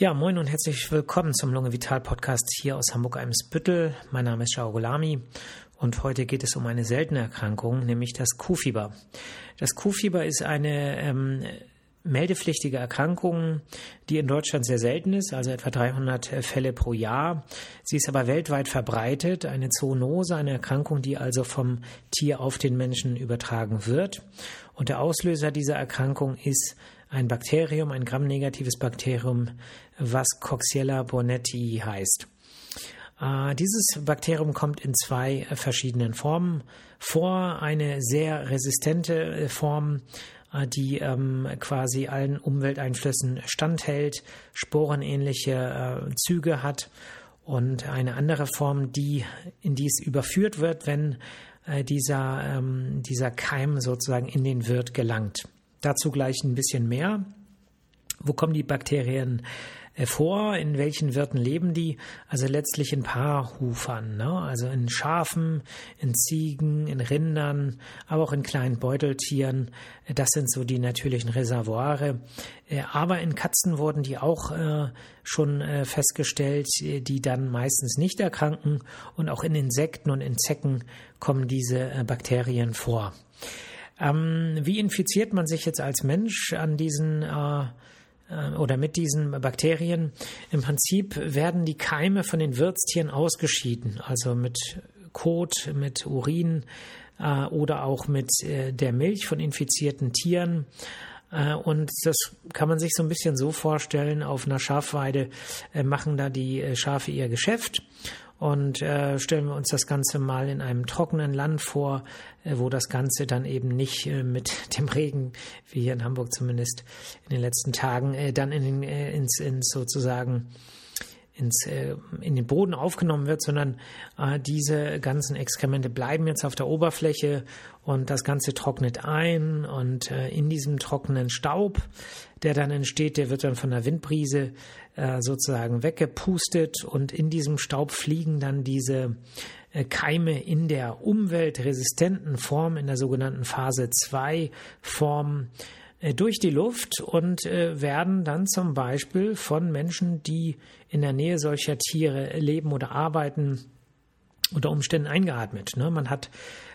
Ja, moin und herzlich willkommen zum Lunge Vital Podcast hier aus Hamburg-Eimsbüttel. Mein Name ist Shao Golami und heute geht es um eine seltene Erkrankung, nämlich das Kuhfieber. Das Kuhfieber ist eine ähm, meldepflichtige Erkrankung, die in Deutschland sehr selten ist, also etwa 300 Fälle pro Jahr. Sie ist aber weltweit verbreitet, eine Zoonose, eine Erkrankung, die also vom Tier auf den Menschen übertragen wird. Und der Auslöser dieser Erkrankung ist ein Bakterium, ein gramnegatives Bakterium, was Coxiella burnetii heißt. Äh, dieses Bakterium kommt in zwei verschiedenen Formen vor. Eine sehr resistente Form, äh, die ähm, quasi allen Umwelteinflüssen standhält, sporenähnliche äh, Züge hat und eine andere Form, die in die es überführt wird, wenn äh, dieser, ähm, dieser Keim sozusagen in den Wirt gelangt. Dazu gleich ein bisschen mehr. Wo kommen die Bakterien äh, vor, in welchen Wirten leben die? Also letztlich in Paarhufern, ne? also in Schafen, in Ziegen, in Rindern, aber auch in kleinen Beuteltieren. Äh, das sind so die natürlichen Reservoire. Äh, aber in Katzen wurden die auch schon festgestellt, die dann meistens nicht erkranken. Und auch in Insekten und in Zecken kommen diese Bakterien vor. Ähm, wie infiziert man sich jetzt als Mensch an diesen äh, äh, oder mit diesen Bakterien? Im Prinzip werden die Keime von den Wirtstieren ausgeschieden, also mit Kot, mit Urin äh, oder auch mit äh, der Milch von infizierten Tieren. Äh, und das kann man sich so ein bisschen so vorstellen, auf einer Schafweide äh, machen da die Schafe ihr Geschäft und äh, stellen wir uns das Ganze mal in einem trockenen Land vor, äh, wo das Ganze dann eben nicht äh, mit dem Regen, wie hier in Hamburg zumindest in den letzten Tagen, äh, dann in äh, ins, ins sozusagen ins, äh, in den Boden aufgenommen wird, sondern äh, diese ganzen Exkremente bleiben jetzt auf der Oberfläche und das Ganze trocknet ein und äh, in diesem trockenen Staub, der dann entsteht, der wird dann von der Windbrise äh, sozusagen weggepustet und in diesem Staub fliegen dann diese äh, Keime in der umweltresistenten Form, in der sogenannten Phase 2 Form durch die Luft und äh, werden dann zum Beispiel von Menschen, die in der Nähe solcher Tiere leben oder arbeiten, unter Umständen eingeatmet. Ne? Man hat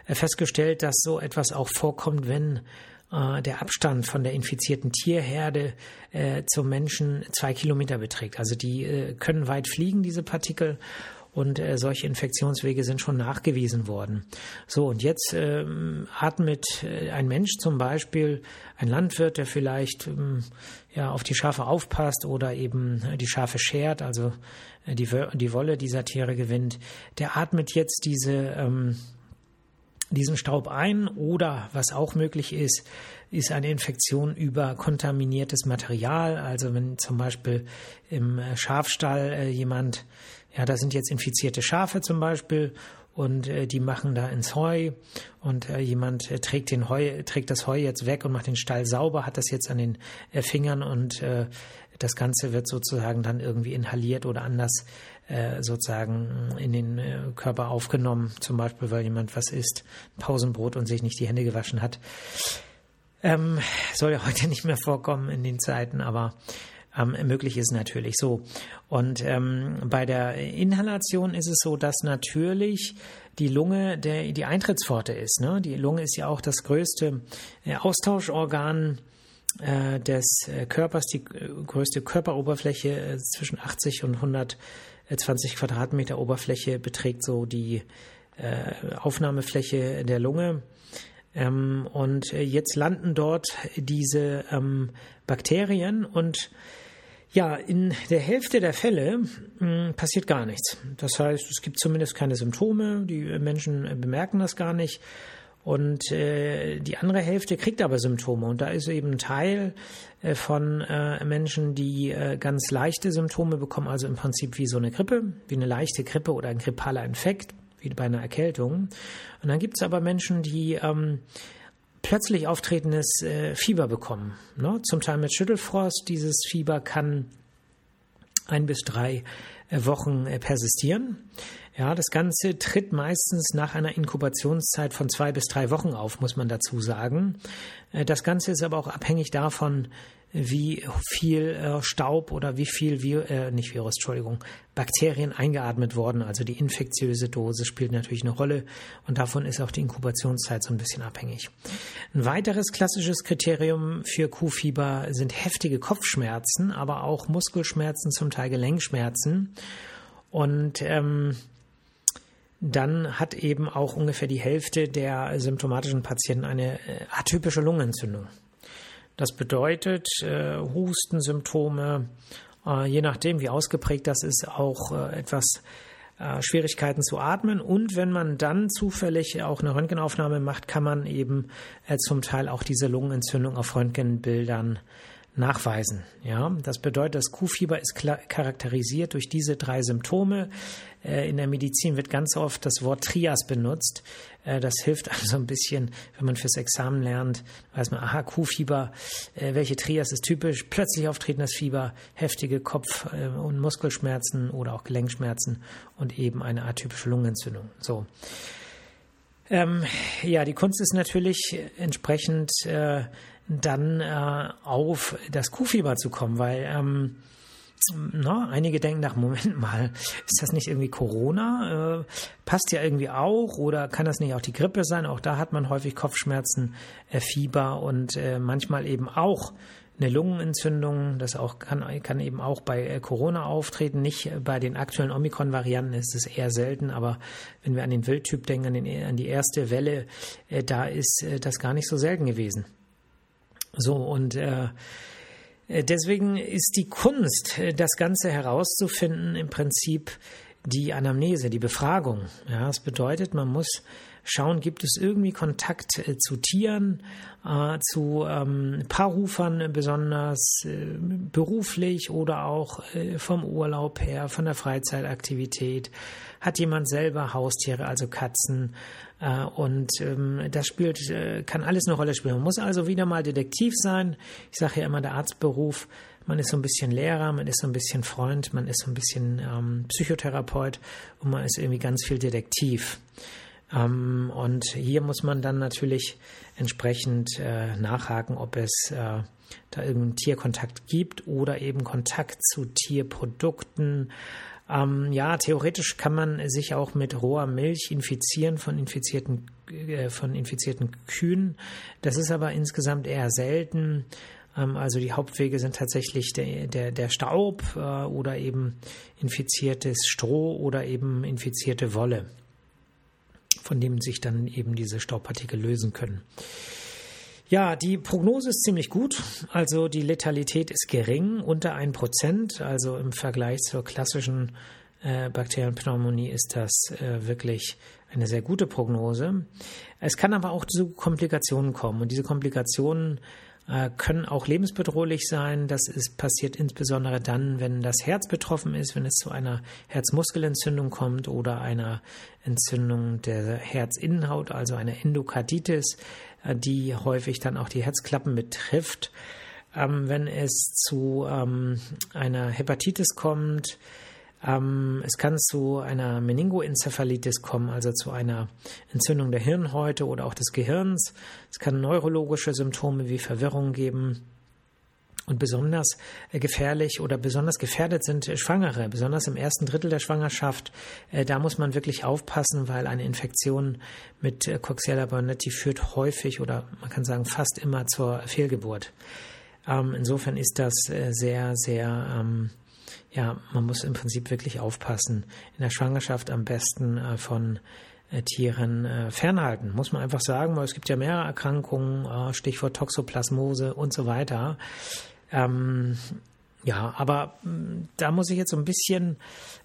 äh, festgestellt, dass so etwas auch vorkommt, wenn der Abstand von der infizierten Tierherde zum Menschen zwei Kilometer beträgt. Also die können weit fliegen, diese Partikel, und äh, solche Infektionswege sind schon nachgewiesen worden. So, und jetzt ähm, atmet äh, ein Mensch zum Beispiel, ein Landwirt, der vielleicht ähm, ja, auf die Schafe aufpasst oder eben äh, die Schafe schert, also äh, die, die Wolle dieser Tiere gewinnt, der atmet jetzt diese ähm, diesen Staub ein oder was auch möglich ist, ist eine Infektion über kontaminiertes Material. Also wenn zum Beispiel im Schafstall jemand ja, da sind jetzt infizierte Schafe zum Beispiel und äh, die machen da ins Heu und äh, jemand äh, trägt den Heu, trägt das Heu jetzt weg und macht den Stall sauber, hat das jetzt an den äh, Fingern und äh, das Ganze wird sozusagen dann irgendwie inhaliert oder anders äh, sozusagen in den äh, Körper aufgenommen, zum Beispiel weil jemand was isst, Pausenbrot und sich nicht die Hände gewaschen hat. Ähm, soll ja heute nicht mehr vorkommen in den Zeiten, aber ähm, möglich ist natürlich so. Und ähm, bei der Inhalation ist es so, dass natürlich die Lunge der, die Eintrittspforte ist. Ne? Die Lunge ist ja auch das größte äh, Austauschorgan äh, des äh, Körpers, die äh, größte Körperoberfläche äh, zwischen 80 und 120 Quadratmeter Oberfläche beträgt so die äh, Aufnahmefläche der Lunge. Ähm, und jetzt landen dort diese ähm, Bakterien und ja, in der Hälfte der Fälle mh, hm, passiert gar nichts. Das heißt, es gibt zumindest keine Symptome, die Menschen äh, bemerken das gar nicht. Und äh, die andere Hälfte kriegt aber Symptome. Und da ist eben ein Teil äh, von äh, Menschen, die äh, ganz leichte Symptome bekommen, also im Prinzip wie so eine Grippe, wie eine leichte Grippe oder ein grippaler Infekt, wie bei einer Erkältung. Und dann gibt es aber Menschen, die ähm, plötzlich auftretendes äh, Fieber bekommen. Ne? Zum Teil mit Schüttelfrost. Dieses Fieber kann ein bis drei Wochen persistieren. Ja, das Ganze tritt meistens nach einer Inkubationszeit von zwei bis drei Wochen auf, muss man dazu sagen. Das Ganze ist aber auch abhängig davon, wie viel äh, Staub oder wie viel, Vi äh, nicht Virus, Entschuldigung, Bakterien eingeatmet worden. Also die infektiöse Dose spielt natürlich eine Rolle und davon ist auch die Inkubationszeit so ein bisschen abhängig. Ein weiteres klassisches Kriterium für Kuhfieber sind heftige Kopfschmerzen, aber auch Muskelschmerzen, zum Teil Gelenkschmerzen. Und ähm, dann hat eben auch ungefähr die Hälfte der symptomatischen Patienten eine äh, atypische Lungenentzündung. Das bedeutet äh, Hustensymptome, äh, je nachdem, wie ausgeprägt das ist, auch äh, etwas äh, Schwierigkeiten zu atmen. Und wenn man dann zufällig auch eine Röntgenaufnahme macht, kann man eben äh, zum Teil auch diese Lungenentzündung auf Röntgenbildern nachweisen. Ja, das bedeutet, das Kuhfieber ist charakterisiert durch diese drei Symptome. Äh, in der Medizin wird ganz oft das Wort Trias benutzt. Äh, das hilft also ein bisschen, wenn man fürs Examen lernt, weiß man, aha, Kuhfieber, äh, welche Trias ist typisch? Plötzlich auftretendes Fieber, heftige Kopf- und Muskelschmerzen oder auch Gelenkschmerzen und eben eine atypische Lungenentzündung. So. Ähm, ja, die Kunst ist natürlich entsprechend äh, dann äh, auf das Kuhfieber zu kommen, weil ähm, na, einige denken nach, Moment mal, ist das nicht irgendwie Corona? Äh, passt ja irgendwie auch oder kann das nicht auch die Grippe sein? Auch da hat man häufig Kopfschmerzen, äh, Fieber und äh, manchmal eben auch eine Lungenentzündung. Das auch kann, kann eben auch bei äh, Corona auftreten. Nicht bei den aktuellen Omikron-Varianten ist es eher selten, aber wenn wir an den Wildtyp denken, an, den, an die erste Welle, äh, da ist äh, das gar nicht so selten gewesen. So, und äh, deswegen ist die Kunst, das Ganze herauszufinden, im Prinzip die Anamnese, die Befragung. Ja, das bedeutet, man muss schauen, gibt es irgendwie Kontakt äh, zu Tieren, äh, zu ähm, Paarrufern besonders äh, beruflich oder auch äh, vom Urlaub her, von der Freizeitaktivität. Hat jemand selber Haustiere, also Katzen? Äh, und ähm, das spielt, äh, kann alles eine Rolle spielen. Man muss also wieder mal Detektiv sein. Ich sage ja immer, der Arztberuf man ist so ein bisschen Lehrer, man ist so ein bisschen Freund, man ist so ein bisschen ähm, Psychotherapeut und man ist irgendwie ganz viel Detektiv. Ähm, und hier muss man dann natürlich entsprechend äh, nachhaken, ob es äh, da irgendeinen Tierkontakt gibt oder eben Kontakt zu Tierprodukten. Ähm, ja, theoretisch kann man sich auch mit roher Milch infizieren von infizierten, äh, von infizierten Kühen. Das ist aber insgesamt eher selten. Ähm, also die Hauptwege sind tatsächlich der, der, der Staub äh, oder eben infiziertes Stroh oder eben infizierte Wolle von dem sich dann eben diese Staubpartikel lösen können. Ja, die Prognose ist ziemlich gut. Also die Letalität ist gering, unter 1%. Also im Vergleich zur klassischen äh, Bakterienpneumonie ist das äh, wirklich eine sehr gute Prognose. Es kann aber auch zu Komplikationen kommen. Und diese Komplikationen können auch lebensbedrohlich sein. Das ist, passiert insbesondere dann, wenn das Herz betroffen ist, wenn es zu einer Herzmuskelentzündung kommt oder einer Entzündung der Herzinnenhaut, also einer Endokarditis, äh, die häufig dann auch die Herzklappen betrifft. Ähm, wenn es zu ähm, einer Hepatitis kommt, ähm, es kann zu einer Meningoenzephalitis kommen, also zu einer Entzündung der Hirnhäute oder auch des Gehirns. Es kann neurologische Symptome wie Verwirrung geben. Und besonders äh, gefährlich oder besonders gefährdet sind Schwangere, besonders im ersten Drittel der Schwangerschaft. Äh, da muss man wirklich aufpassen, weil eine Infektion mit äh, Coxiella burnetti führt häufig oder man kann sagen fast immer zur Fehlgeburt. Ähm, insofern ist das sehr, sehr ähm, ja, man muss im Prinzip wirklich aufpassen. In der Schwangerschaft am besten äh, von äh, Tieren äh, fernhalten. Muss man einfach sagen, weil es gibt ja mehrere Erkrankungen, äh, Stichwort Toxoplasmose und so weiter. Ähm, ja, aber mm, da muss ich jetzt so ein bisschen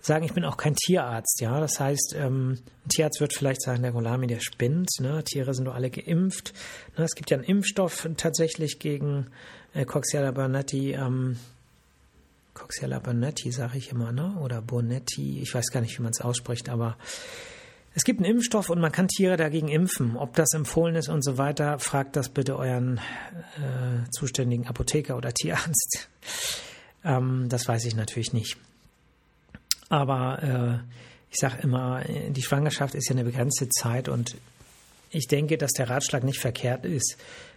sagen, ich bin auch kein Tierarzt, ja. Das heißt, ähm, ein Tierarzt wird vielleicht sagen, der Golami, der spinnt, ne? Tiere sind doch alle geimpft. Ne? Es gibt ja einen Impfstoff tatsächlich gegen äh, Coxiella burnetti. Ähm, Coxiella Bonetti, sage ich immer, ne? oder Bonetti, ich weiß gar nicht, wie man es ausspricht, aber es gibt einen Impfstoff und man kann Tiere dagegen impfen. Ob das empfohlen ist und so weiter, fragt das bitte euren äh, zuständigen Apotheker oder Tierarzt. ähm, das weiß ich natürlich nicht. Aber äh, ich sage immer, die Schwangerschaft ist ja eine begrenzte Zeit und ich denke, dass der Ratschlag nicht verkehrt ist,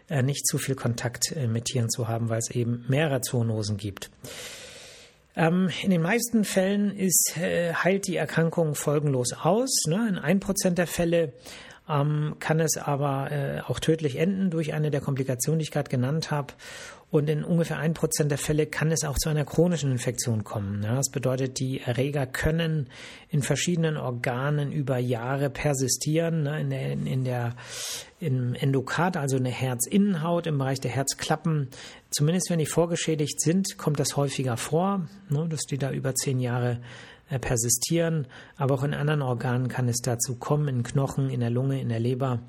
äh, nicht zu viel Kontakt äh, mit Tieren zu haben, weil es eben mehrere Zoonosen gibt. Ähm, in den meisten Fällen ist, äh, heilt die Erkrankung folgenlos aus. Ne? In ein Prozent der Fälle ähm, kann es aber äh, auch tödlich enden durch eine der Komplikationen, die ich gerade genannt habe. Und in ungefähr ein Prozent der Fälle kann es auch zu einer chronischen Infektion kommen. Ja, das bedeutet, die Erreger können in verschiedenen Organen über Jahre persistieren. Ne, in der, in der, im Endokard, also in der Herzinnenhaut, im Bereich der Herzklappen. Zumindest wenn die vorgeschädigt sind, kommt das häufiger vor, ne, dass die da über zehn Jahre persistieren. Aber auch in anderen Organen kann es dazu kommen, in Knochen, in der Lunge, in der Leber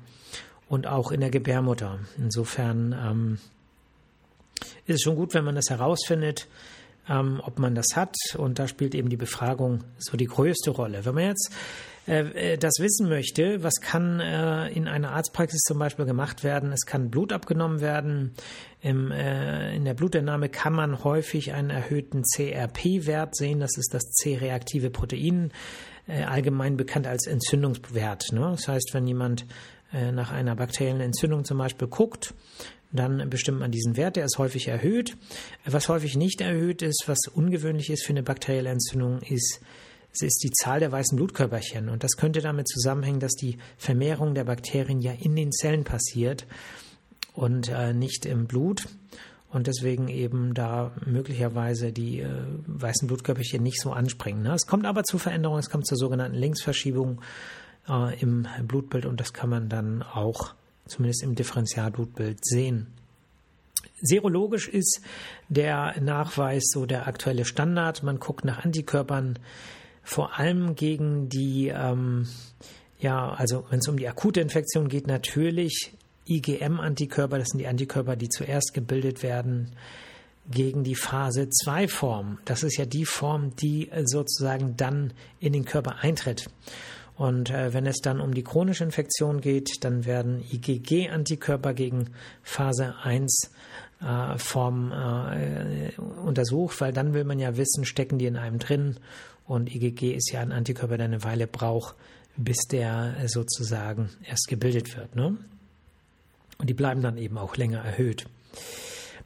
und auch in der Gebärmutter. Insofern ähm, ist es schon gut, wenn man das herausfindet, ähm, ob man das hat. Und da spielt eben die Befragung so die größte Rolle. Wenn man jetzt äh, äh, das wissen möchte, was kann äh, in einer Arztpraxis zum Beispiel gemacht werden? Es kann Blut abgenommen werden. In der Blutentnahme kann man häufig einen erhöhten CRP-Wert sehen. Das ist das C-reaktive Protein, allgemein bekannt als Entzündungswert. Ne? Das heißt, wenn jemand nach einer bakteriellen Entzündung zum Beispiel guckt, dann bestimmt man diesen Wert, der ist häufig erhöht. Was häufig nicht erhöht ist, was ungewöhnlich ist für eine bakterielle Entzündung, ist, es ist die Zahl der weißen Blutkörperchen. Und das könnte damit zusammenhängen, dass die Vermehrung der Bakterien ja in den Zellen passiert und äh, nicht im Blut. Und deswegen eben da möglicherweise die äh, weißen Blutkörperchen nicht so anspringen. Ne? Es kommt aber zu Veränderungen, es kommt zur sogenannten Linksverschiebung äh, im Blutbild und das kann man dann auch zumindest im Differentialblutbild sehen. Serologisch ist der Nachweis so der aktuelle Standard. Man guckt nach Antikörpern, vor allem gegen die, ähm, ja, also wenn es um die akute Infektion geht, natürlich IgM-Antikörper, das sind die Antikörper, die zuerst gebildet werden gegen die Phase 2 Form. Das ist ja die Form, die sozusagen dann in den Körper eintritt. Und äh, wenn es dann um die chronische Infektion geht, dann werden IgG-Antikörper gegen Phase 1 äh, Form äh, untersucht, weil dann will man ja wissen, stecken die in einem drin. Und IgG ist ja ein Antikörper, der eine Weile braucht, bis der sozusagen erst gebildet wird. Ne? Und die bleiben dann eben auch länger erhöht.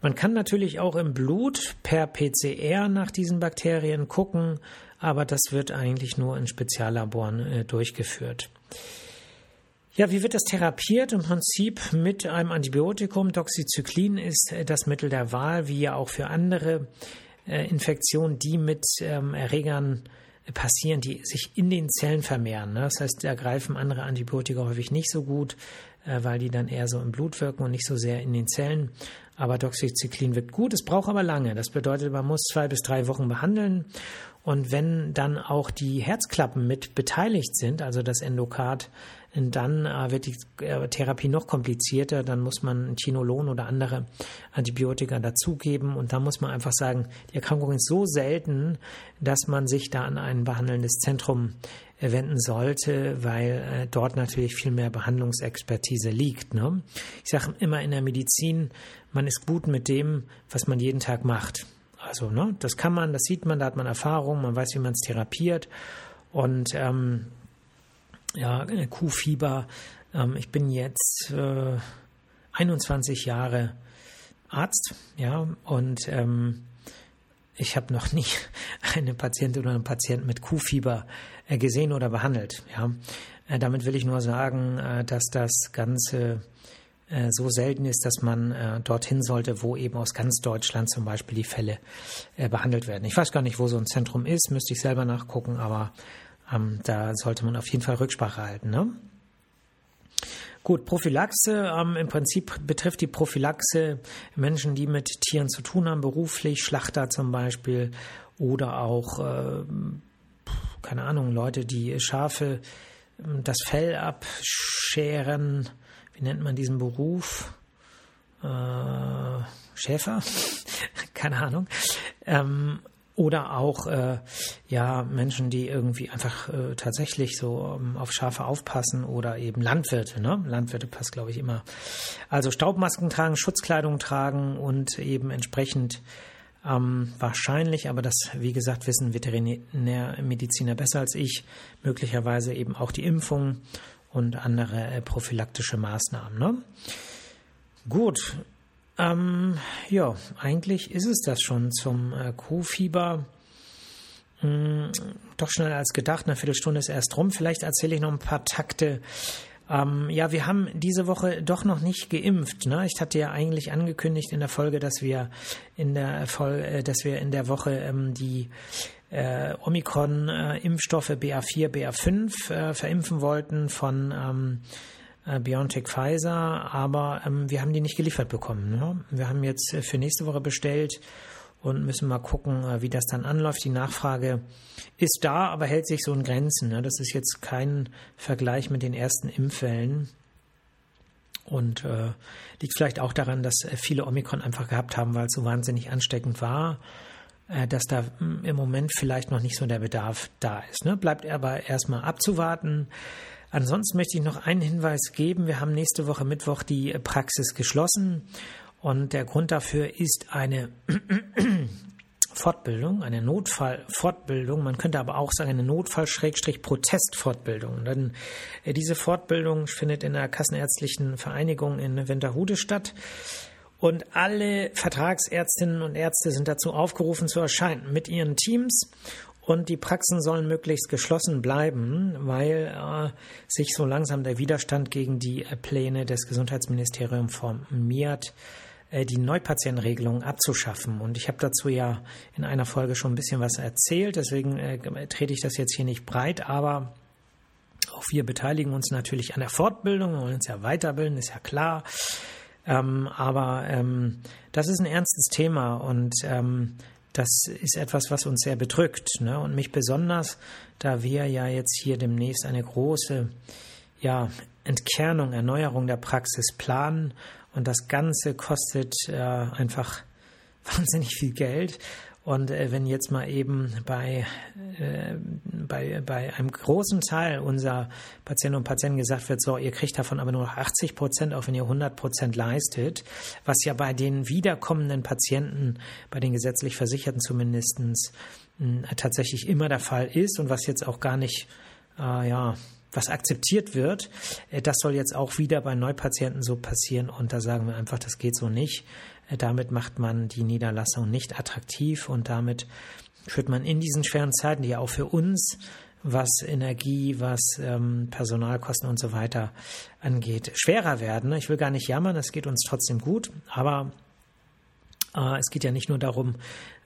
Man kann natürlich auch im Blut per PCR nach diesen Bakterien gucken, aber das wird eigentlich nur in Speziallaboren äh, durchgeführt. Ja, wie wird das therapiert? Im Prinzip mit einem Antibiotikum. Doxycyclin ist äh, das Mittel der Wahl, wie ja auch für andere äh, Infektionen, die mit ähm, Erregern äh, passieren, die sich in den Zellen vermehren. Ne? Das heißt, da greifen andere Antibiotika häufig nicht so gut, weil die dann eher so im Blut wirken und nicht so sehr in den Zellen. Aber Doxycyclin wirkt gut, es braucht aber lange. Das bedeutet, man muss zwei bis drei Wochen behandeln und wenn dann auch die Herzklappen mit beteiligt sind, also das Endokard, dann äh, wird die äh, Therapie noch komplizierter. Dann muss man Tinolon oder andere Antibiotika dazugeben. Und da muss man einfach sagen, die Erkrankung ist so selten, dass man sich da an ein behandelndes Zentrum äh, wenden sollte, weil dort natürlich viel mehr Behandlungsexpertise liegt. Ne? Ich sage immer in der Medizin, man ist gut mit dem, was man jeden Tag macht. Also, ne, das kann man, das sieht man, da hat man Erfahrung, man weiß, wie man es therapiert. Und ähm, ja, Kuhfieber. Ähm, ich bin jetzt äh, 21 Jahre Arzt, ja, und ähm, ich habe noch nie eine Patientin oder einen Patienten mit Kuhfieber äh, gesehen oder behandelt. Ja. Äh, damit will ich nur sagen, äh, dass das Ganze äh, so selten ist, dass man äh, dorthin sollte, wo eben aus ganz Deutschland zum Beispiel die Fälle äh, behandelt werden. Ich weiß gar nicht, wo so ein Zentrum ist, müsste ich selber nachgucken, aber ähm, da sollte man auf jeden Fall Rücksprache halten. Ne? Gut, Prophylaxe. Ähm, Im Prinzip betrifft die Prophylaxe Menschen, die mit Tieren zu tun haben, beruflich, Schlachter zum Beispiel oder auch, äh, keine Ahnung, Leute, die Schafe ähm, das Fell abscheren wie nennt man diesen Beruf? Äh, Schäfer? Keine Ahnung. Ähm, oder auch äh, ja Menschen, die irgendwie einfach äh, tatsächlich so ähm, auf Schafe aufpassen oder eben Landwirte. Ne? Landwirte passt, glaube ich, immer. Also Staubmasken tragen, Schutzkleidung tragen und eben entsprechend Ähm, wahrscheinlich, aber das, wie gesagt, wissen Veterinärmediziner besser als ich, möglicherweise eben auch die Impfung und andere äh, prophylaktische Maßnahmen. Ne? Gut, ähm, ja, eigentlich ist es das schon zum äh, Kuhfieber. Hm, doch schneller als gedacht, eine Viertelstunde ist erst rum. Vielleicht erzähle ich noch ein paar Takte ähm, ja, wir haben diese Woche doch noch nicht geimpft. Ne? Ich hatte ja eigentlich angekündigt in der Folge, dass wir in der Folge, äh, dass wir in der Woche ähm, die äh, Omikron-Impfstoffe BA4, BA5 äh, verimpfen wollten von ähm, äh, BioNTech Pfizer, aber ähm, wir haben die nicht geliefert bekommen. Ne? Wir haben jetzt äh, für nächste Woche bestellt und müssen mal gucken, äh, wie das dann anläuft. Die Nachfrage ist da, aber hält sich so in Grenzen. Ne? Das ist jetzt kein Vergleich mit den ersten Impfwellen. Und äh, liegt vielleicht auch daran, dass äh, viele Omikron einfach gehabt haben, weil es so wahnsinnig ansteckend war, äh, dass da hm, im Moment vielleicht noch nicht so der Bedarf da ist. Ne? Bleibt aber erstmal abzuwarten. Ansonsten möchte ich noch einen Hinweis geben. Wir haben nächste Woche Mittwoch die Praxis geschlossen und der Grund dafür ist eine Fortbildung, eine Notfallfortbildung. Man könnte aber auch sagen eine Notfall-Protestfortbildung. Denn äh, diese Fortbildung findet in der Kassenärztlichen Vereinigung in Winterhude statt. Und alle Vertragsärztinnen und Ärzte sind dazu aufgerufen zu erscheinen mit ihren Teams. Und die Praxen sollen möglichst geschlossen bleiben, weil äh, sich so langsam der Widerstand gegen die äh, Pläne des Gesundheitsministeriums formiert äh, die Neupatientenregelung abzuschaffen. Und ich habe dazu ja in einer Folge schon ein bisschen was erzählt, deswegen äh, trete ich das jetzt hier nicht breit, aber auch wir beteiligen uns natürlich an der Fortbildung, wir wollen uns ja weiterbilden, ist ja klar. Ähm, aber ähm, das ist ein ernstes Thema und ähm, das ist etwas, was uns sehr bedrückt. Ne? Und mich besonders, da wir ja jetzt hier demnächst eine große ja, Entkernung, Erneuerung der Praxis planen und das Ganze kostet äh, einfach wahnsinnig viel Geld. Und äh, wenn jetzt mal eben bei, äh, bei, bei einem großen Teil unserer Patientinnen und Patienten gesagt wird, so, ihr kriegt davon aber nur noch 80 Prozent, auch wenn ihr 100 Prozent leistet, was ja bei den wiederkommenden Patienten, bei den gesetzlich Versicherten zumindest, tatsächlich immer der Fall ist und was jetzt auch gar nicht, äh, ja, was akzeptiert wird, äh, das soll jetzt auch wieder bei Neupatienten so passieren und da sagen wir einfach, das geht so nicht. Damit macht man die Niederlassung nicht attraktiv und damit führt man in diesen schweren Zeiten, die ja auch für uns, was Energie, was ähm, Personalkosten und so weiter angeht, schwerer werden. Ich will gar nicht jammern, es geht uns trotzdem gut, aber äh, es geht ja nicht nur darum,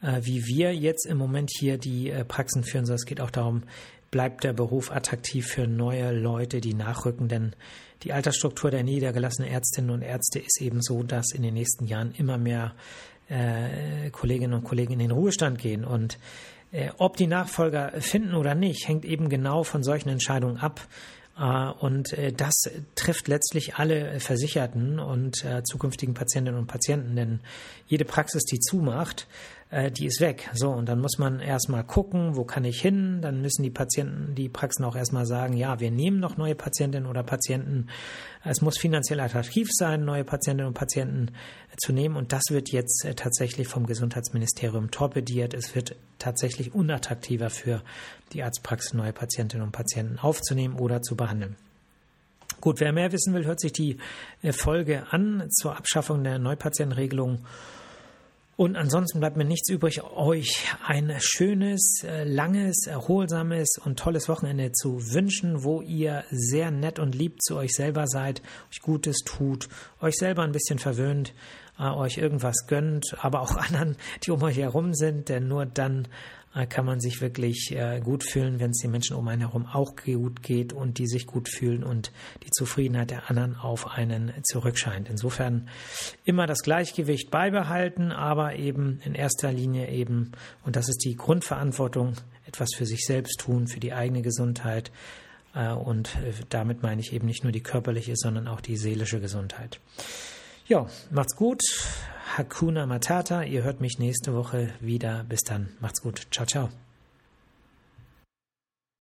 äh, wie wir jetzt im Moment hier die äh, Praxen führen, sondern es geht auch darum, bleibt der Beruf attraktiv für neue Leute, die nachrücken, denn die Altersstruktur der niedergelassenen Ärztinnen und Ärzte ist eben so, dass in den nächsten Jahren immer mehr äh, Kolleginnen und Kollegen in den Ruhestand gehen. Und äh, ob die Nachfolger finden oder nicht, hängt eben genau von solchen Entscheidungen ab. Äh, und äh, das trifft letztlich alle Versicherten und äh, zukünftigen Patientinnen und Patienten, denn jede Praxis, die zumacht, die ist weg. So, und dann muss man erstmal gucken, wo kann ich hin? Dann müssen die Patienten, die Praxen auch erstmal sagen, ja, wir nehmen noch neue Patientinnen oder Patienten. Es muss finanziell attraktiv sein, neue Patientinnen und Patienten zu nehmen. Und das wird jetzt tatsächlich vom Gesundheitsministerium torpediert. Es wird tatsächlich unattraktiver für die Arztpraxen, neue Patientinnen und Patienten aufzunehmen oder zu behandeln. Gut, wer mehr wissen will, hört sich die äh, Folge an zur Abschaffung der Neupatientenregelung. Und ansonsten bleibt mir nichts übrig, euch ein schönes, äh, langes, erholsames und tolles Wochenende zu wünschen, wo ihr sehr nett und lieb zu euch selber seid, euch Gutes tut, euch selber ein bisschen verwöhnt, äh, euch irgendwas gönnt, aber auch anderen, die um euch herum sind, denn nur dann äh, kann man sich wirklich äh, gut fühlen, wenn es den Menschen um einen herum auch gut geht und die sich gut fühlen und die Zufriedenheit der anderen auf einen zurückscheint. Insofern immer das Gleichgewicht beibehalten, aber eben in erster Linie eben, und das ist die Grundverantwortung, etwas für sich selbst tun, für die eigene Gesundheit. Äh, und damit meine ich eben nicht nur die körperliche, sondern auch die seelische Gesundheit. Ja, macht's gut. Hakuna Matata. Ihr hört mich nächste Woche wieder. Bis dann. Macht's gut. Ciao, ciao.